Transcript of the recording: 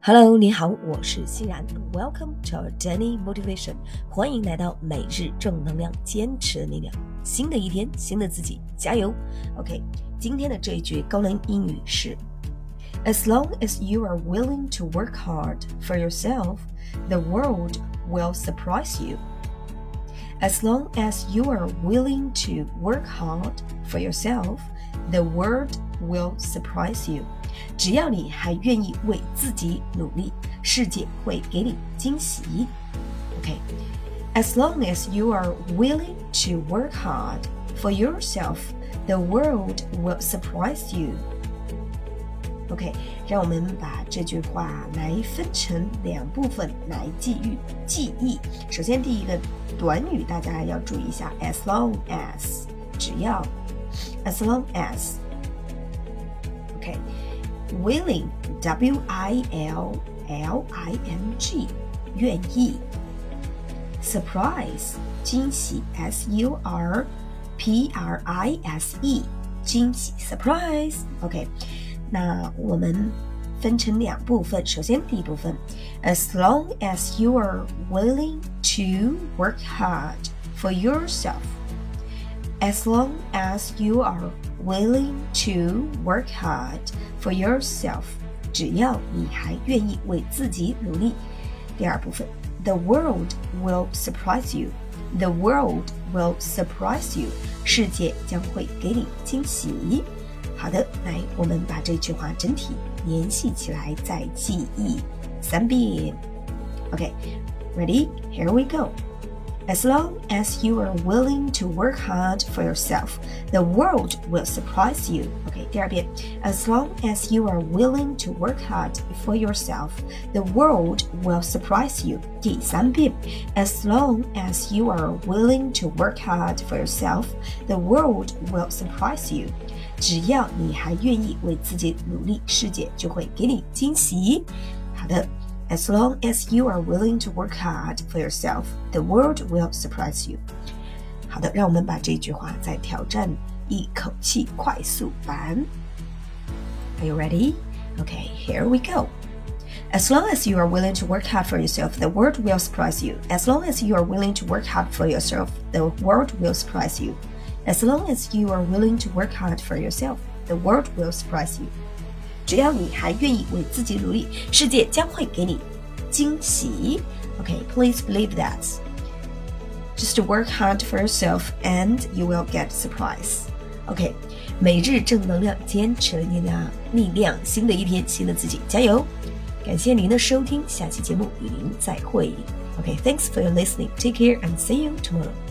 Hello，你好，我是欣然。Welcome to our daily motivation，欢迎来到每日正能量，坚持的力量。新的一天，新的自己，加油！OK，今天的这一句高能英语是：As long as you are willing to work hard for yourself, the world will surprise you. As long as you are willing to work hard for yourself, the world will surprise you. 只要你还愿意为自己努力，世界会给你惊喜。OK，as、long as you are willing to work hard for yourself, the world will surprise you. OK，让我们把这句话来分成两部分来记忆记忆。首先，第一个短语大家要注意一下，as long as，只要，as long as。OK。willing W I L L I N G 愿意，surprise 惊喜 S U R P R I S E 惊喜 surprise OK，那我们分成两部分，首先第一部分，as long as you are willing to work hard for yourself。 as long as you are willing to work hard for yourself，只要你还愿意为自己努力。第二部分，The world will surprise you. The world will surprise you. 世界将会给你惊喜。好的，来，我们把这句话整体联系起来，再记忆三遍。OK，ready? Here we go. As long as you are willing to work hard for yourself, the world will surprise you. OK，第二遍，As long as you are willing to work hard for yourself, the world will surprise you. 第三遍，As long as you are willing to work hard for yourself, the world will surprise you. 只要你还愿意为自己努力，世界就会给你惊喜。好的。 as long as you are willing to work hard for yourself, the world will surprise you. 好的，让我们把这句话再挑战一口气快速版。Are you ready? Okay, here we go. As long as you are willing to work hard for yourself, the world will surprise you. As long as you are willing to work hard for yourself, the world will surprise you. As long as you are willing to work hard for yourself, the world will surprise you. 只要你还愿意为自己努力，世界将会给你惊喜。OK，please believe that. Just work hard for yourself, and you will get surprise. OK，每日正能量，坚持你的力量，新的一天，新的自己，加油！感谢您的收听，下期节目与您再会。OK，thanks、for your listening. Take care and see you tomorrow.